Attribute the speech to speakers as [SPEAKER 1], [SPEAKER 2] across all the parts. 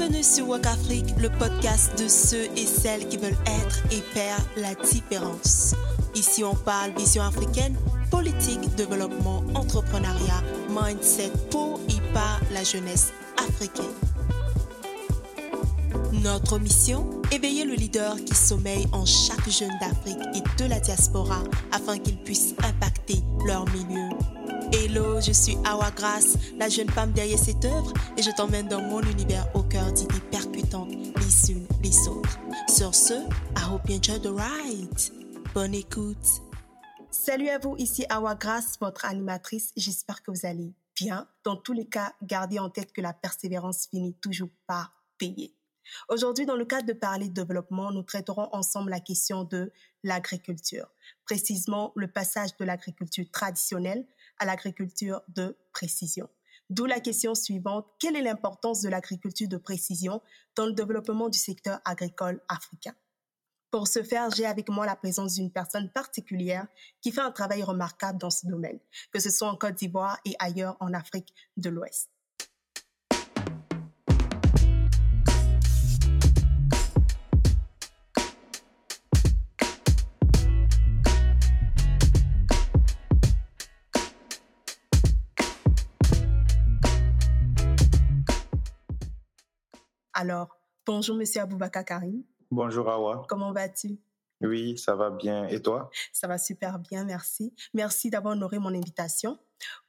[SPEAKER 1] Bienvenue sur Walk Afrique, le podcast de ceux et celles qui veulent être et faire la différence. Ici, on parle vision africaine, politique, développement, entrepreneuriat, mindset pour et par la jeunesse africaine. Notre mission Éveiller le leader qui sommeille en chaque jeune d'Afrique et de la diaspora afin qu'ils puissent impacter leur milieu. Hello, je suis Awa Grace, la jeune femme derrière cette œuvre, et je t'emmène dans mon univers au cœur d'idées percutantes les unes les autres. Sur ce, I hope you enjoy the ride. Bonne écoute. Salut à vous, ici Awa Grace, votre animatrice. J'espère que vous allez bien. Dans tous les cas, gardez en tête que la persévérance finit toujours par payer. Aujourd'hui, dans le cadre de parler de développement, nous traiterons ensemble la question de l'agriculture, précisément le passage de l'agriculture traditionnelle à l'agriculture de précision. D'où la question suivante, quelle est l'importance de l'agriculture de précision dans le développement du secteur agricole africain? Pour ce faire, j'ai avec moi la présence d'une personne particulière qui fait un travail remarquable dans ce domaine, que ce soit en Côte d'Ivoire et ailleurs en Afrique de l'Ouest. Alors, bonjour Monsieur Aboubaka Karim.
[SPEAKER 2] Bonjour Awa.
[SPEAKER 1] Comment vas-tu?
[SPEAKER 2] Oui, ça va bien. Et toi?
[SPEAKER 1] Ça va super bien, merci. Merci d'avoir honoré mon invitation.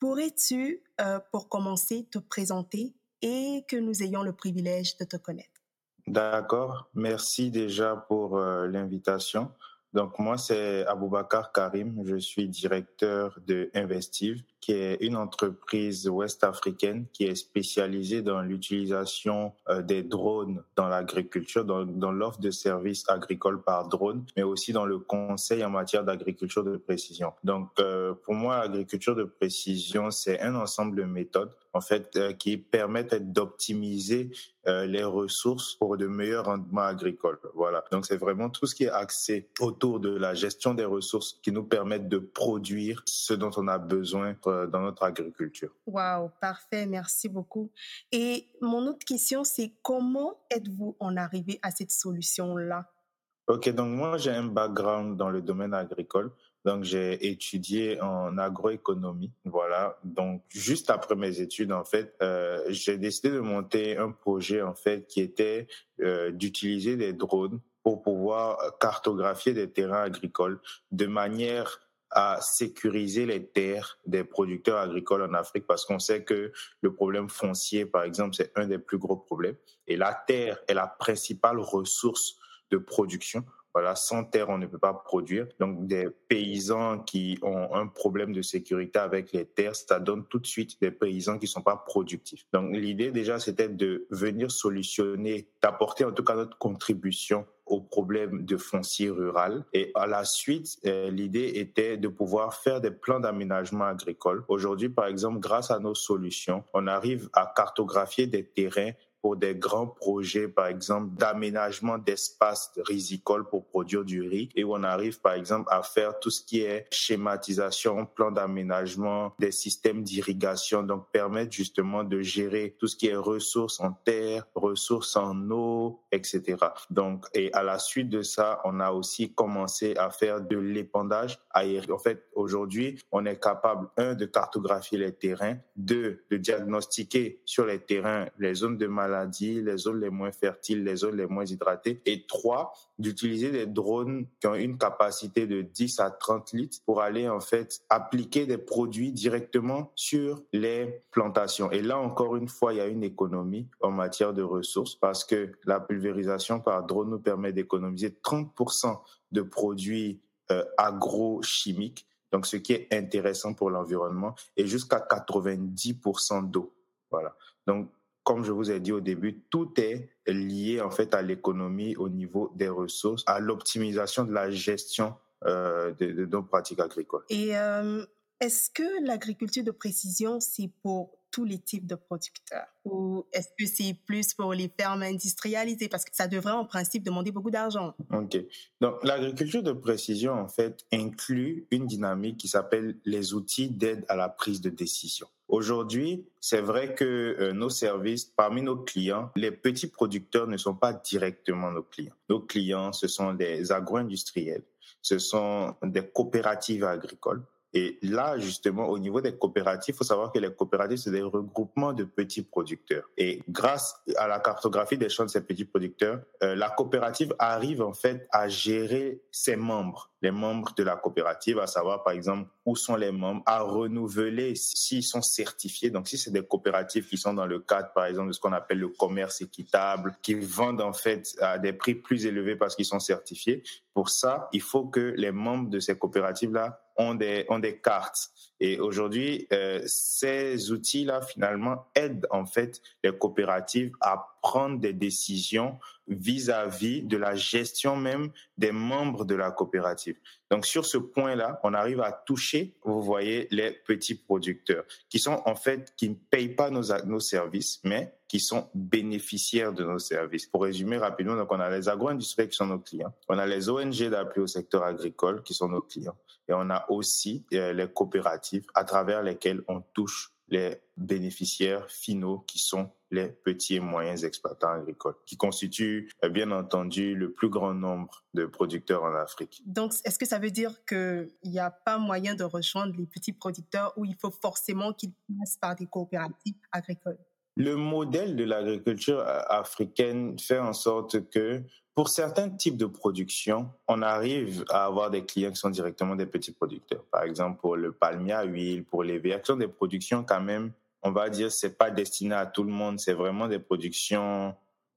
[SPEAKER 1] Pourrais-tu, euh, pour commencer, te présenter et que nous ayons le privilège de te connaître?
[SPEAKER 2] D'accord. Merci déjà pour euh, l'invitation. Donc moi, c'est Aboubakar Karim. Je suis directeur de Investive, qui est une entreprise ouest-africaine qui est spécialisée dans l'utilisation euh, des drones dans l'agriculture, dans, dans l'offre de services agricoles par drone, mais aussi dans le conseil en matière d'agriculture de précision. Donc euh, pour moi, l'agriculture de précision, c'est un ensemble de méthodes en fait, euh, qui permettent d'optimiser les ressources pour de meilleurs rendements agricoles. Voilà. Donc, c'est vraiment tout ce qui est axé autour de la gestion des ressources qui nous permettent de produire ce dont on a besoin euh, dans notre agriculture.
[SPEAKER 1] Waouh, parfait, merci beaucoup. Et mon autre question, c'est comment êtes-vous en arrivé à cette solution-là?
[SPEAKER 2] Ok, donc moi j'ai un background dans le domaine agricole. Donc, j'ai étudié en agroéconomie. Voilà. Donc, juste après mes études, en fait, euh, j'ai décidé de monter un projet, en fait, qui était euh, d'utiliser des drones pour pouvoir cartographier des terrains agricoles de manière à sécuriser les terres des producteurs agricoles en Afrique parce qu'on sait que le problème foncier, par exemple, c'est un des plus gros problèmes. Et la terre est la principale ressource de production. Voilà, sans terre, on ne peut pas produire. Donc, des paysans qui ont un problème de sécurité avec les terres, ça donne tout de suite des paysans qui sont pas productifs. Donc, l'idée déjà, c'était de venir solutionner, d'apporter en tout cas notre contribution au problème de foncier rural. Et à la suite, euh, l'idée était de pouvoir faire des plans d'aménagement agricole. Aujourd'hui, par exemple, grâce à nos solutions, on arrive à cartographier des terrains pour des grands projets, par exemple, d'aménagement d'espaces risicoles pour produire du riz et on arrive, par exemple, à faire tout ce qui est schématisation, plan d'aménagement des systèmes d'irrigation, donc permettre justement de gérer tout ce qui est ressources en terre, ressources en eau, etc. Donc, et à la suite de ça, on a aussi commencé à faire de l'épandage aérien. En fait, aujourd'hui, on est capable, un, de cartographier les terrains, deux, de diagnostiquer sur les terrains les zones de maladie les zones les moins fertiles, les zones les moins hydratées. Et trois, d'utiliser des drones qui ont une capacité de 10 à 30 litres pour aller en fait appliquer des produits directement sur les plantations. Et là encore une fois, il y a une économie en matière de ressources parce que la pulvérisation par drone nous permet d'économiser 30% de produits euh, agrochimiques donc ce qui est intéressant pour l'environnement, et jusqu'à 90% d'eau. Voilà. Donc comme je vous ai dit au début, tout est lié en fait à l'économie au niveau des ressources, à l'optimisation de la gestion euh, de, nos pratiques agricoles.
[SPEAKER 1] Et euh, est-ce que l'agriculture de précision, c'est pour tous les types de producteurs? Ou est-ce que c'est plus pour les fermes industrialisées? Parce que ça devrait en principe demander beaucoup d'argent.
[SPEAKER 2] OK. Donc l'agriculture de précision, en fait, inclut une dynamique qui s'appelle les outils d'aide à la prise de décision. Aujourd'hui, c'est vrai que euh, nos services, parmi nos clients, les petits producteurs ne sont pas directement nos clients. Nos clients, ce sont des agro-industriels, ce sont des coopératives agricoles, et là, justement, au niveau des coopératives, il faut savoir que les coopératives, c'est des regroupements de petits producteurs. Et grâce à la cartographie des champs de ces petits producteurs, euh, la coopérative arrive en fait à gérer ses membres, les membres de la coopérative, à savoir par exemple où sont les membres, à renouveler s'ils sont certifiés. Donc si c'est des coopératives qui sont dans le cadre par exemple de ce qu'on appelle le commerce équitable, qui vendent en fait à des prix plus élevés parce qu'ils sont certifiés, pour ça, il faut que les membres de ces coopératives-là ont des, on des cartes. Et aujourd'hui, euh, ces outils-là, finalement, aident en fait les coopératives à prendre des décisions vis-à-vis de la gestion même des membres de la coopérative. Donc sur ce point-là, on arrive à toucher, vous voyez, les petits producteurs qui sont en fait, qui ne payent pas nos, nos services, mais qui sont bénéficiaires de nos services. Pour résumer rapidement, donc on a les agro-industriels qui sont nos clients, on a les ONG d'appui au secteur agricole qui sont nos clients, et on a aussi euh, les coopératives à travers lesquelles on touche les bénéficiaires finaux qui sont les petits et moyens exploitants agricoles, qui constituent euh, bien entendu le plus grand nombre de producteurs en Afrique.
[SPEAKER 1] Donc, est-ce que ça veut dire qu'il n'y a pas moyen de rejoindre les petits producteurs ou il faut forcément qu'ils passent par des coopératives agricoles?
[SPEAKER 2] Le modèle de l'agriculture euh, africaine fait en sorte que pour certains types de production, on arrive à avoir des clients qui sont directement des petits producteurs. Par exemple, pour le palmier à huile, pour les qui sont des productions quand même, on va dire, c'est pas destiné à tout le monde. C'est vraiment des productions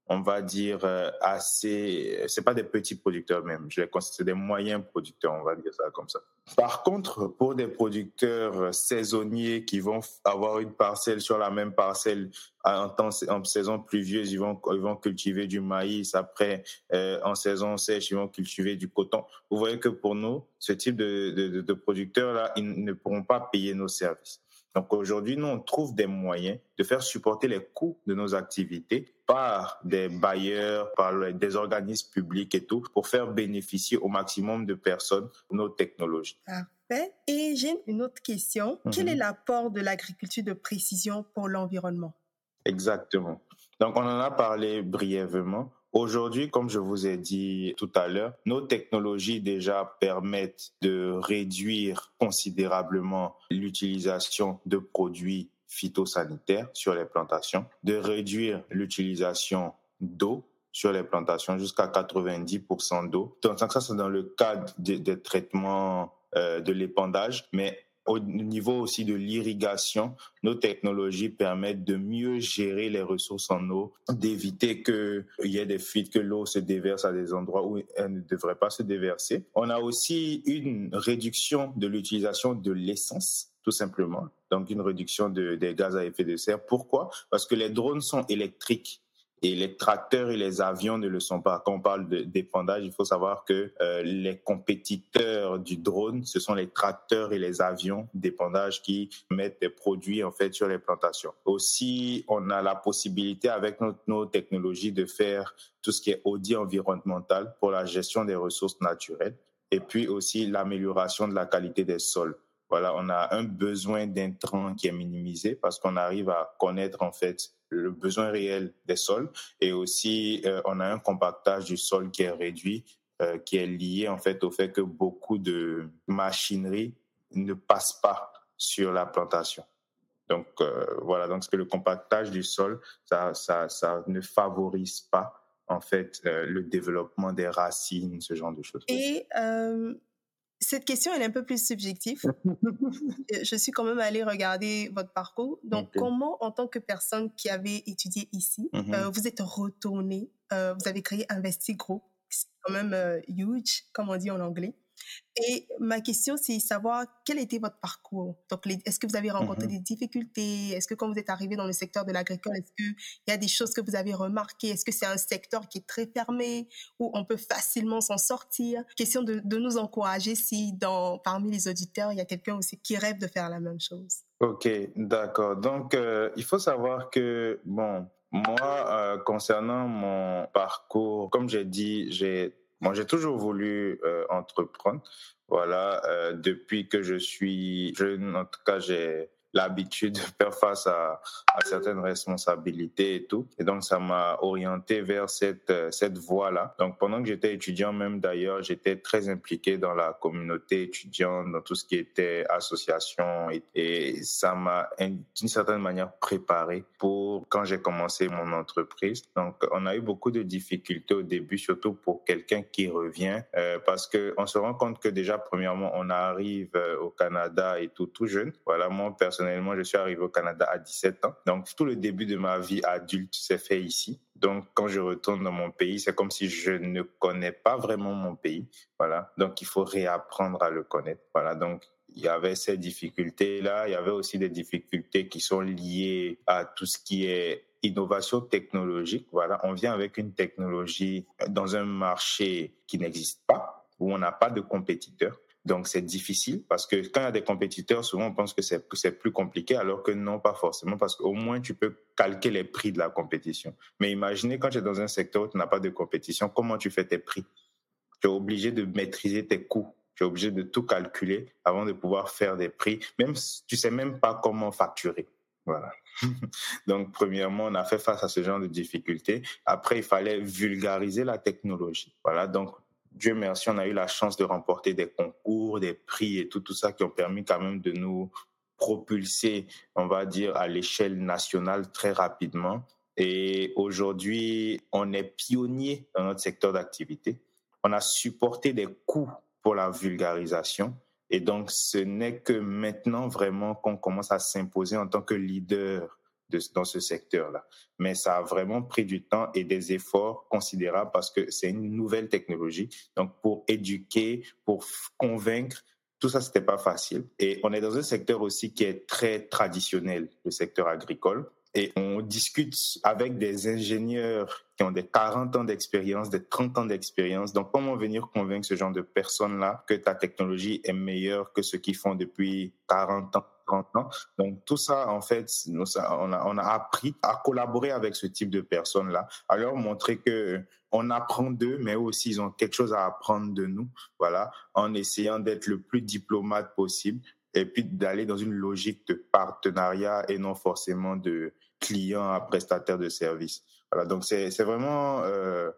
[SPEAKER 2] on va dire, euh, assez. C'est pas des petits producteurs même. Je les considère des moyens producteurs, on va dire ça comme ça. Par contre, pour des producteurs saisonniers qui vont avoir une parcelle sur la même parcelle en saison pluvieuse, ils vont, ils vont cultiver du maïs. Après, euh, en saison sèche, ils vont cultiver du coton. Vous voyez que pour nous, ce type de, de, de producteurs-là, ils ne pourront pas payer nos services. Donc aujourd'hui, nous, on trouve des moyens de faire supporter les coûts de nos activités par des bailleurs, par des organismes publics et tout, pour faire bénéficier au maximum de personnes nos technologies.
[SPEAKER 1] Parfait. Et j'ai une autre question. Quel mhm. est l'apport de l'agriculture de précision pour l'environnement?
[SPEAKER 2] Exactement. Donc on en a parlé brièvement. Aujourd'hui, comme je vous ai dit tout à l'heure, nos technologies déjà permettent de réduire considérablement l'utilisation de produits phytosanitaires sur les plantations, de réduire l'utilisation d'eau sur les plantations jusqu'à 90% d'eau. Donc ça, c'est dans le cadre des, traitements euh, de l'épandage, mais au niveau aussi de l'irrigation, nos technologies permettent de mieux gérer les ressources en eau, d'éviter qu'il y ait des fuites, que l'eau se déverse à des endroits où elle ne devrait pas se déverser. On a aussi une réduction de l'utilisation de l'essence tout simplement. Donc une réduction des gaz à effet de serre. Pourquoi? Parce que les drones sont électriques et les tracteurs et les avions ne le sont pas. Quand on parle d'épandage, il faut savoir que euh, les compétiteurs du drone, ce sont les tracteurs et les avions d'épandage qui mettent des produits en fait sur les plantations. Aussi, on a la possibilité avec nos technologies de faire tout ce qui est audit environnemental pour la gestion des ressources naturelles et puis aussi l'amélioration de la qualité des sols voilà, on a un besoin d'intrants qui est minimisé parce qu'on arrive à connaître en fait le besoin réel des sols et aussi euh, on a un compactage du sol qui est réduit, euh, qui est lié en fait au fait que beaucoup de machinerie ne passent pas sur la plantation. Donc euh, voilà, donc ce que le compactage du sol, ça, ça, ça ne favorise pas en fait le développement des racines, ce genre de choses.
[SPEAKER 1] Et cette question elle est un peu plus subjective. je suis quand même allée regarder votre parcours. Donc, comment, en tant que personne qui avait étudié ici, mm-hmm. euh, vous êtes retourné, euh, vous avez créé Investi Group, c'est quand même euh, huge, comme on dit en anglais. Et ma question, c'est savoir quel était votre parcours. Donc, est-ce que vous avez rencontré mhm. des difficultés? Est-ce que quand vous êtes arrivé dans le secteur de l'agricole, est-ce qu'il y a des choses que vous avez remarquées? Est-ce que c'est un secteur qui est très fermé où on peut facilement s'en sortir? Question de, nous encourager si dans, parmi les auditeurs, il y a quelqu'un aussi qui rêve de faire la même chose.
[SPEAKER 2] Ok, d'accord. Donc, euh, il faut savoir que, bon, moi, euh, concernant mon parcours, comme j'ai dit, j'ai moi, j'ai toujours voulu euh, entreprendre. Voilà, euh, depuis que je suis jeune, en tout cas, j'ai l'habitude de faire face à, à, certaines responsabilités et tout. Et donc, ça m'a orienté vers cette, euh, cette voie-là. Donc, pendant que j'étais étudiant, même d'ailleurs, j'étais très impliqué dans la communauté étudiante, dans tout ce qui était association. Et, et ça m'a, d'une certaine manière, préparé pour quand j'ai commencé mon entreprise. Donc, on a eu beaucoup de difficultés au début, surtout pour quelqu'un qui revient, euh, parce que on se rend compte que déjà, premièrement, on arrive euh, au Canada et tout, tout jeune. Voilà, moi, personnellement, je suis arrivé au Canada à 17 ans. Donc, tout le début de ma vie adulte s'est fait ici. Donc, quand je retourne dans mon pays, c'est comme si je ne connais pas vraiment mon pays. Voilà. Donc, il faut réapprendre à le connaître. Voilà. Donc, il y avait ces difficultés-là. Il y avait aussi des difficultés qui sont liées à tout ce qui est innovation technologique. Voilà, on vient avec une technologie dans un marché qui n'existe pas, où on n'a pas de compétiteurs. Donc c'est difficile parce que quand il y a des compétiteurs, souvent on pense que c'est plus compliqué, alors que non, pas forcément, parce qu'au moins tu peux calquer les prix de la compétition. Mais imaginez quand tu es dans un secteur où tu n'as pas de compétition, comment tu fais tes prix? Tu es obligé de maîtriser tes coûts. Tu es obligé de tout calculer avant de pouvoir faire des prix. Même tu sais même pas comment facturer. Voilà. Donc, premièrement, on a fait face à ce genre de difficultés. Après, il fallait vulgariser la technologie. Voilà. Donc, Dieu merci, on a eu la chance de remporter des concours, des prix et tout, tout ça qui ont permis quand même de nous propulser, on va dire, à l'échelle nationale très rapidement. Et aujourd'hui, on est pionnier dans notre secteur d'activité. On a supporté des coûts pour la vulgarisation. Et donc, ce n'est que maintenant vraiment qu'on commence à s'imposer en tant que leader de, dans ce secteur-là. Mais ça a vraiment pris du temps et des efforts considérables parce que c'est une nouvelle technologie. Donc, pour éduquer, pour convaincre, tout ça, c'était pas facile. Et on est dans un secteur aussi qui est très traditionnel, le secteur agricole. Et on discute avec des ingénieurs qui ont des 40 ans d'expérience, des 30 ans d'expérience. Donc, comment venir convaincre ce genre de personnes-là que ta technologie est meilleure que ceux qui font depuis 40 ans, 30 ans Donc, tout ça, en fait, on, a, appris à collaborer avec ce type de personnes-là, à leur montrer que on apprend d'eux, mais aussi ils ont quelque chose à apprendre de nous, voilà, en essayant d'être le plus diplomate possible, et puis d'aller dans une logique de partenariat et non forcément de client à prestataire de services. Voilà, donc c'est vraiment, euh,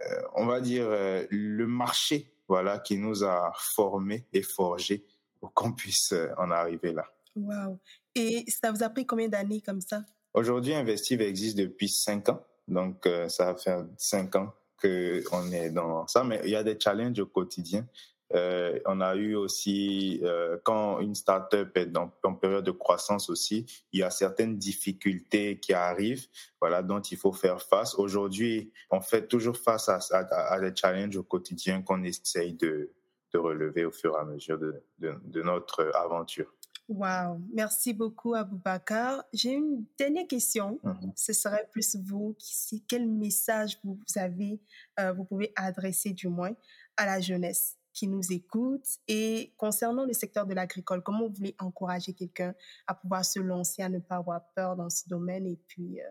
[SPEAKER 2] euh, on va dire, euh, le marché voilà, qui nous a formés et forgés pour qu'on puisse en arriver là.
[SPEAKER 1] Wow. Et ça vous a pris combien d'années comme ça?
[SPEAKER 2] Aujourd'hui, Investive existe depuis cinq ans. Donc, ça va faire cinq ans qu'on est dans ça. Mais il y a des challenges au quotidien. Euh, on a eu aussi, euh, quand une startup est dans, en période de croissance aussi, il y a certaines difficultés qui arrivent, voilà, dont il faut faire face. Aujourd'hui, on fait toujours face à, des challenges au quotidien qu'on essaye de, relever au fur et à mesure de, notre aventure.
[SPEAKER 1] Wow, merci beaucoup Aboubacar. J'ai une dernière question. Mm-hmm. Ce serait plus vous, qui, quel message vous avez, euh, vous pouvez adresser du moins à la jeunesse qui nous écoutent. Et concernant le secteur de l'agricole, comment vous voulez encourager quelqu'un à pouvoir se lancer, à ne pas avoir peur dans ce domaine? Et puis, euh,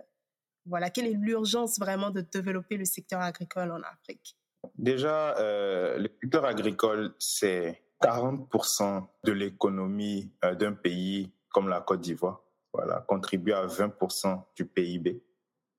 [SPEAKER 1] voilà, quelle est l'urgence vraiment de développer le secteur agricole en Afrique?
[SPEAKER 2] Déjà, euh, le secteur agricole, c'est 40% de l'économie euh, d'un pays comme la Côte d'Ivoire. Voilà, contribue à 20% du PIB.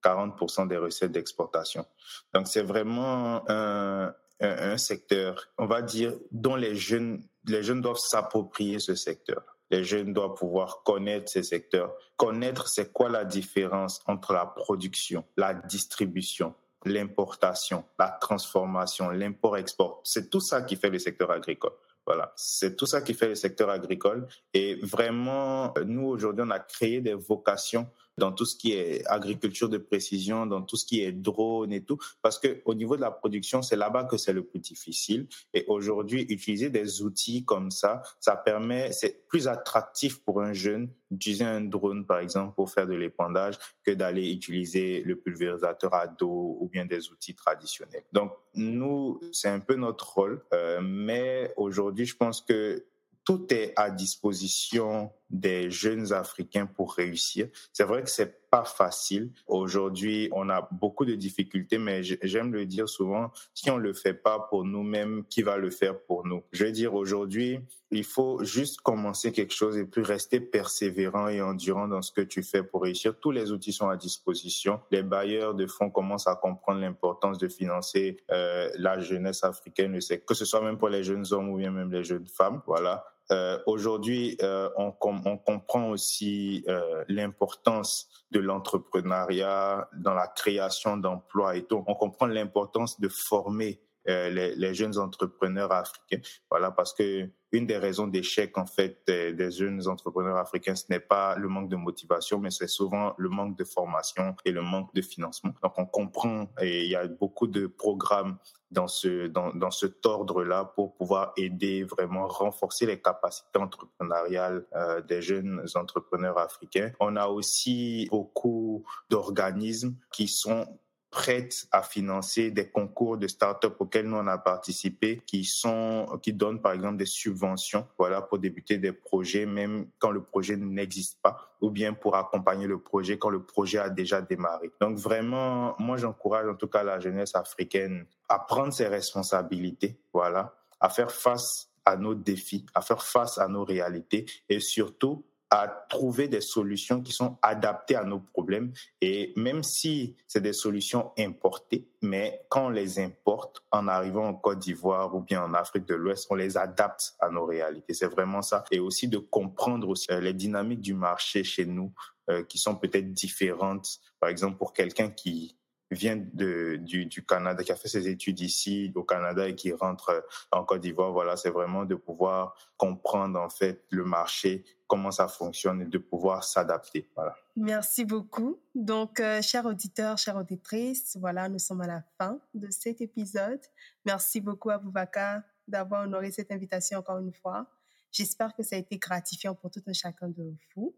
[SPEAKER 2] 40% des recettes d'exportation. Donc c'est vraiment un, un, secteur, on va dire, dont les jeunes, les jeunes doivent s'approprier ce secteur. Les jeunes doivent pouvoir connaître ces secteurs, connaître c'est quoi la différence entre la production, la distribution, l'importation, la transformation, l'import-export. C'est tout ça qui fait le secteur agricole. Voilà, c'est tout ça qui fait le secteur agricole. Et vraiment, nous, aujourd'hui, on a créé des vocations dans tout ce qui est agriculture de précision, dans tout ce qui est drone et tout, parce que au niveau de la production, c'est là-bas que c'est le plus difficile. Et aujourd'hui, utiliser des outils comme ça, ça permet, c'est plus attractif pour un jeune d'utiliser un drone, par exemple, pour faire de l'épandage que d'aller utiliser le pulvérisateur à dos ou bien des outils traditionnels. Donc, nous, c'est un peu notre rôle, euh, mais aujourd'hui, je pense que tout est à disposition des jeunes Africains pour réussir. C'est vrai que c'est pas facile. Aujourd'hui, on a beaucoup de difficultés, mais j'aime le dire souvent, si on le fait pas pour nous-mêmes, qui va le faire pour nous? Je veux dire, aujourd'hui, il faut juste commencer quelque chose et puis rester persévérant et endurant dans ce que tu fais pour réussir. Tous les outils sont à disposition. Les bailleurs de fonds commencent à comprendre l'importance de financer euh, la jeunesse africaine, que ce soit même pour les jeunes hommes ou bien même les jeunes femmes. Voilà. Euh, Aujourd'hui, euh, on, comprend aussi euh, l'importance de l'entrepreneuriat dans la création d'emplois et tout. On comprend l'importance de former les, les, jeunes entrepreneurs africains. Voilà, parce que une des raisons d'échec en fait des, des, jeunes entrepreneurs africains, ce n'est pas le manque de motivation, mais c'est souvent le manque de formation et le manque de financement. Donc on comprend et il y a beaucoup de programmes dans ce dans, dans cet ordre-là pour pouvoir aider vraiment renforcer les capacités entrepreneuriales euh, des jeunes entrepreneurs africains. On a aussi beaucoup d'organismes qui sont prêtes à financer des concours de start-up auxquels nous on a participé, qui sont, qui donnent par exemple des subventions, voilà, pour débuter des projets, même quand le projet n'existe pas, ou bien pour accompagner le projet quand le projet a déjà démarré. Donc vraiment, moi j'encourage en tout cas la jeunesse africaine à prendre ses responsabilités, voilà, à faire face à nos défis, à faire face à nos réalités et surtout à trouver des solutions qui sont adaptées à nos problèmes. Et même si c'est des solutions importées, mais quand on les importe en arrivant en Côte d'Ivoire ou bien en Afrique de l'Ouest, on les adapte à nos réalités. C'est vraiment ça. Et aussi de comprendre aussi euh, les dynamiques du marché chez nous euh, qui sont peut-être différentes. Par exemple, pour quelqu'un qui vient du, Canada, qui a fait ses études ici au Canada et qui rentre en Côte d'Ivoire, voilà, c'est vraiment de pouvoir comprendre en fait le marché, comment ça fonctionne et de pouvoir s'adapter. Voilà.
[SPEAKER 1] Merci beaucoup. Donc, euh, chers auditeurs, chères auditrices, voilà, nous sommes à la fin de cet épisode. Merci beaucoup à Boubacar d'avoir honoré cette invitation encore une fois. J'espère que ça a été gratifiant pour tout un chacun de vous.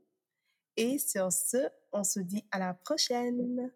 [SPEAKER 1] Et sur ce, on se dit à la prochaine.